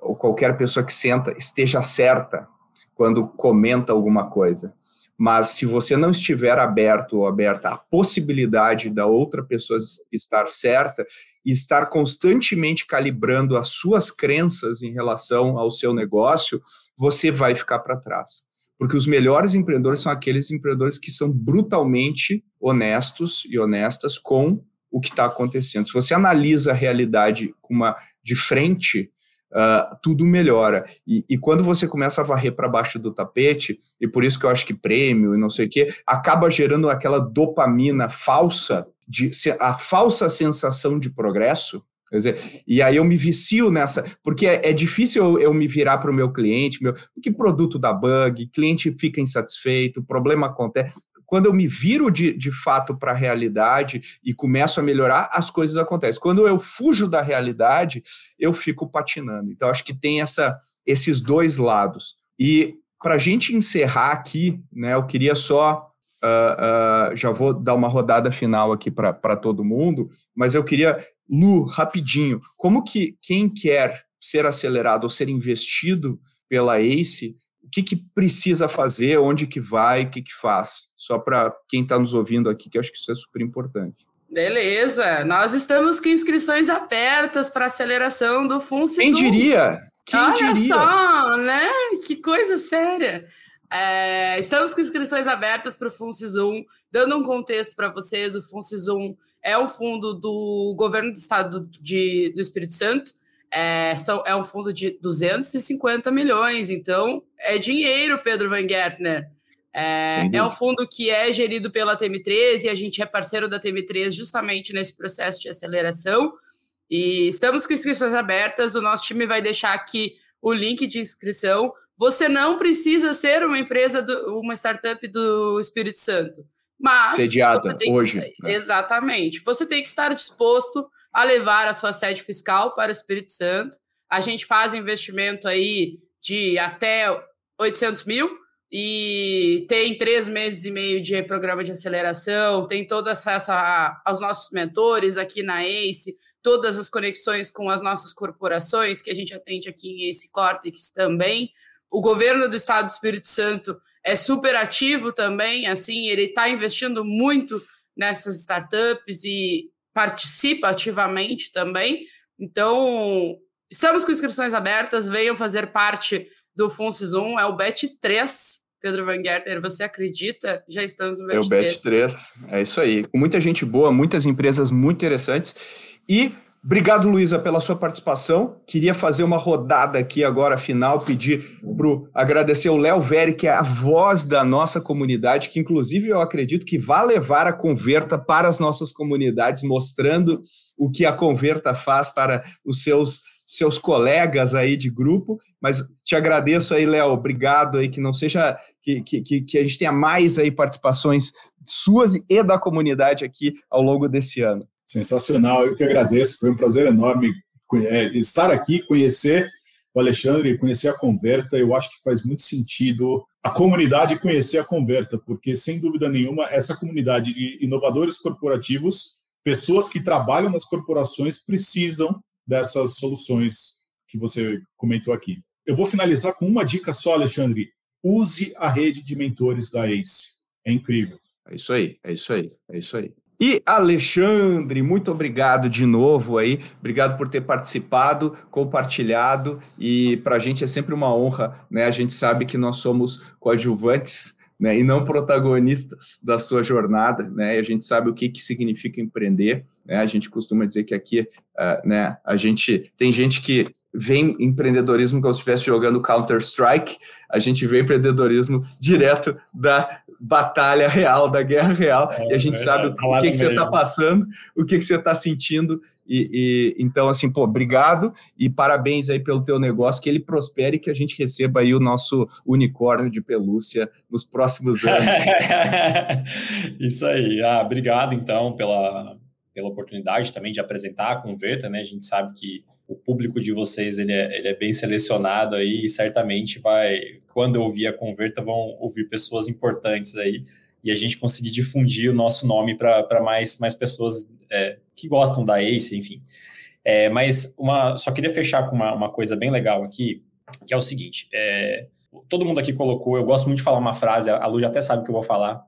ou qualquer pessoa que senta esteja certa quando comenta alguma coisa. Mas se você não estiver aberto ou aberta à possibilidade da outra pessoa estar certa e estar constantemente calibrando as suas crenças em relação ao seu negócio, você vai ficar para trás. Porque os melhores empreendedores são aqueles empreendedores que são brutalmente honestos e honestas com o que está acontecendo. Se você analisa a realidade uma, de frente, uh, tudo melhora. E, e, quando você começa a varrer para baixo do tapete, e por isso que eu acho que prêmio e não sei o quê, acaba gerando aquela dopamina falsa, de, a falsa sensação de progresso, Quer dizer, e aí eu me vicio nessa, porque é, é difícil eu, eu, me virar para o meu cliente, meu, que produto dá bug, cliente fica insatisfeito, problema acontece quando eu me viro de, de fato para a realidade e começo a melhorar, as coisas acontecem. Quando eu fujo da realidade, eu fico patinando. Então, acho que tem essa, esses dois lados. E para a gente encerrar aqui, né, eu queria só. Uh, uh, já vou dar uma rodada final aqui para todo mundo, mas eu queria, Lu, rapidinho, como que quem quer ser acelerado ou ser investido pela ACE o que, que precisa fazer, onde que vai, o que, que faz. Só para quem está nos ouvindo aqui, que eu acho que isso é super importante. Beleza, nós estamos com inscrições abertas para aceleração do FUNCIS Quem diria? Quem Olha diria? só, né? Que coisa séria. É, estamos com inscrições abertas para o FUNCIS 1. Dando um contexto para vocês, o FUNCIS 1 é um fundo do governo do estado de, do Espírito Santo, é, são, é um fundo de 250 milhões, então é dinheiro, Pedro Van Gertner. É, é um fundo que é gerido pela TM3 e a gente é parceiro da TM3 justamente nesse processo de aceleração. E estamos com inscrições abertas. O nosso time vai deixar aqui o link de inscrição. Você não precisa ser uma empresa, do, uma startup do Espírito Santo. Mas. Sediada hoje. Que, né? Exatamente. Você tem que estar disposto a levar a sua sede fiscal para o Espírito Santo. A gente faz investimento aí de até 800 mil e tem três meses e meio de programa de aceleração, tem todo acesso a, aos nossos mentores aqui na ACE, todas as conexões com as nossas corporações que a gente atende aqui em ACE Cortex também. O governo do Estado do Espírito Santo é super ativo também, assim, ele está investindo muito nessas startups e participa ativamente também. Então, estamos com inscrições abertas, venham fazer parte do FUNCIS 1, é o BET 3. Pedro Van Gertner, você acredita? Já estamos no BET 3. É o BET 3, é isso aí. Com muita gente boa, muitas empresas muito interessantes. E Obrigado, Luísa, pela sua participação. Queria fazer uma rodada aqui agora, final, pedir para agradecer o Léo Veri, que é a voz da nossa comunidade, que inclusive eu acredito que vai levar a Converta para as nossas comunidades, mostrando o que a Converta faz para os seus seus colegas aí de grupo, mas te agradeço aí, Léo, obrigado aí, que não seja, que, que, que a gente tenha mais aí participações suas e da comunidade aqui ao longo desse ano. Sensacional, eu que agradeço, foi um prazer enorme é, estar aqui, conhecer o Alexandre, conhecer a Converta, eu acho que faz muito sentido a comunidade conhecer a Converta, porque sem dúvida nenhuma, essa comunidade de inovadores corporativos, pessoas que trabalham nas corporações, precisam dessas soluções que você comentou aqui. Eu vou finalizar com uma dica só, Alexandre. Use a rede de mentores da ACE. É incrível. É isso aí, é isso aí, é isso aí. E Alexandre, muito obrigado de novo aí, obrigado por ter participado, compartilhado e para a gente é sempre uma honra, né? A gente sabe que nós somos coadjuvantes, né? E não protagonistas da sua jornada, né? E a gente sabe o que que significa empreender, né? A gente costuma dizer que aqui, uh, né? A gente tem gente que vem empreendedorismo como se estivesse jogando Counter Strike, a gente vê empreendedorismo direto da batalha real, da guerra real, é, e a gente é, sabe é, o que, que você está passando, o que, que você está sentindo, e, e, então, assim, pô, obrigado e parabéns aí pelo teu negócio, que ele prospere e que a gente receba aí o nosso unicórnio de pelúcia nos próximos anos. Isso aí, ah, obrigado então pela, pela oportunidade também de apresentar a Converta, né, a gente sabe que o público de vocês ele é, ele é bem selecionado aí e certamente vai, quando ouvir a converta, vão ouvir pessoas importantes aí e a gente conseguir difundir o nosso nome para mais, mais pessoas é, que gostam da ACE, enfim. É, mas uma, só queria fechar com uma, uma coisa bem legal aqui, que é o seguinte: é, todo mundo aqui colocou, eu gosto muito de falar uma frase, a Lu já até sabe o que eu vou falar,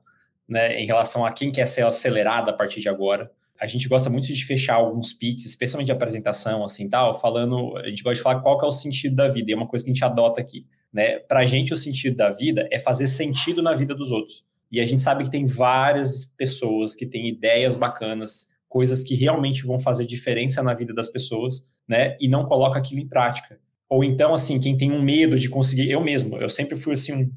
né, em relação a quem quer ser acelerado a partir de agora a gente gosta muito de fechar alguns pitches, especialmente de apresentação, assim, tal, falando, a gente gosta de falar qual que é o sentido da vida, e é uma coisa que a gente adota aqui, né? Pra gente, o sentido da vida é fazer sentido na vida dos outros. E a gente sabe que tem várias pessoas que têm ideias bacanas, coisas que realmente vão fazer diferença na vida das pessoas, né? E não coloca aquilo em prática. Ou então, assim, quem tem um medo de conseguir, eu mesmo, eu sempre fui, assim, um,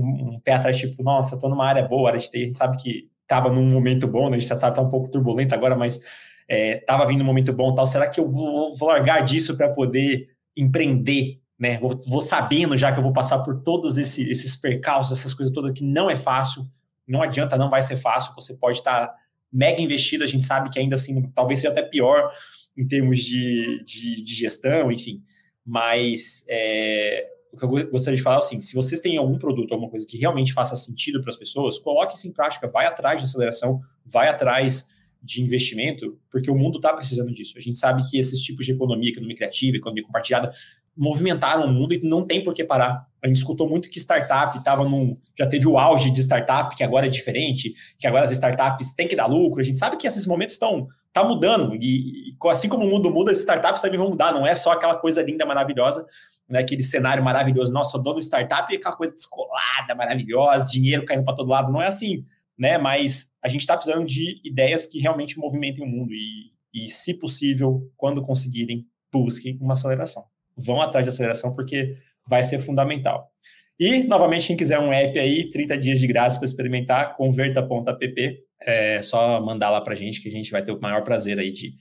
um, um pé atrás, tipo, nossa, tô numa área boa, área de TI, a gente sabe que estava num momento bom, né? A gente já sabe tá um pouco turbulento agora, mas estava é, vindo um momento bom tal. Será que eu vou, vou largar disso para poder empreender? Né? Vou, vou, sabendo já que eu vou passar por todos esse, esses percalços, essas coisas todas que não é fácil. Não adianta, não vai ser fácil. Você pode estar tá mega investido, a gente sabe que ainda assim talvez seja até pior em termos de, de, de gestão, enfim. Mas é, o que eu gostaria de falar é assim: se vocês têm algum produto, alguma coisa que realmente faça sentido para as pessoas, coloque isso em prática, vai atrás de aceleração, vai atrás de investimento, porque o mundo está precisando disso. A gente sabe que esses tipos de economia, economia criativa, economia compartilhada, movimentaram o mundo e não tem por que parar. A gente escutou muito que startup estava num. Já teve o auge de startup, que agora é diferente, que agora as startups têm que dar lucro. A gente sabe que esses momentos estão tá mudando. E, assim como o mundo muda, as startups também vão mudar. Não é só aquela coisa linda, maravilhosa né, aquele cenário maravilhoso, nossa, dono de startup e aquela coisa descolada, maravilhosa, dinheiro caindo para todo lado, não é assim, né? Mas a gente está precisando de ideias que realmente movimentem o mundo e, e, se possível, quando conseguirem, busquem uma aceleração. Vão atrás de aceleração porque vai ser fundamental. E, novamente, quem quiser um app aí, 30 dias de graça para experimentar, converta.app, é só mandar lá para a gente que a gente vai ter o maior prazer aí de,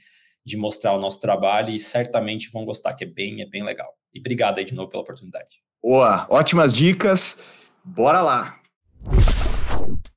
de mostrar o nosso trabalho e certamente vão gostar, que é bem, é bem legal. E obrigado aí de novo pela oportunidade. Boa, ótimas dicas. Bora lá.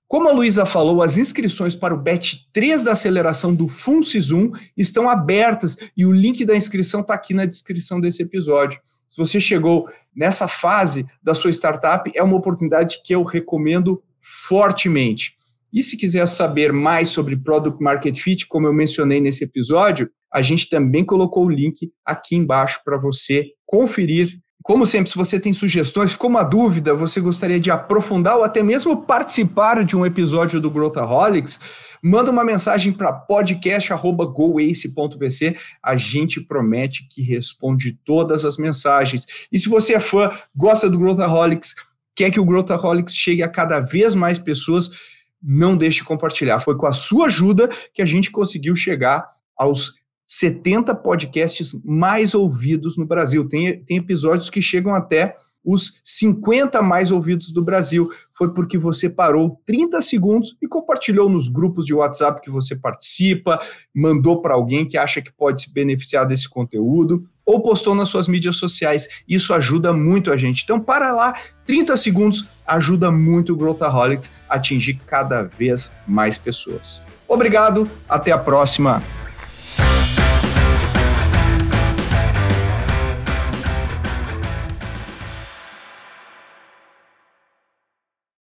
Como a Luísa falou, as inscrições para o BET 3 da aceleração do FUNCIS 1 estão abertas e o link da inscrição está aqui na descrição desse episódio. Se você chegou nessa fase da sua startup, é uma oportunidade que eu recomendo fortemente. E se quiser saber mais sobre Product Market Fit, como eu mencionei nesse episódio, a gente também colocou o link aqui embaixo para você conferir. Como sempre, se você tem sugestões, ficou uma dúvida, você gostaria de aprofundar ou até mesmo participar de um episódio do Growthaholics, manda uma mensagem para podcast@goace.vc. A gente promete que responde todas as mensagens. E se você é fã, gosta do Growthaholics, quer que o Growthaholics chegue a cada vez mais pessoas, não deixe de compartilhar. Foi com a sua ajuda que a gente conseguiu chegar aos 70 podcasts mais ouvidos no Brasil. Tem, tem episódios que chegam até os 50 mais ouvidos do Brasil. Foi porque você parou 30 segundos e compartilhou nos grupos de WhatsApp que você participa, mandou para alguém que acha que pode se beneficiar desse conteúdo, ou postou nas suas mídias sociais. Isso ajuda muito a gente. Então, para lá, 30 segundos ajuda muito o Growthaholics a atingir cada vez mais pessoas. Obrigado, até a próxima.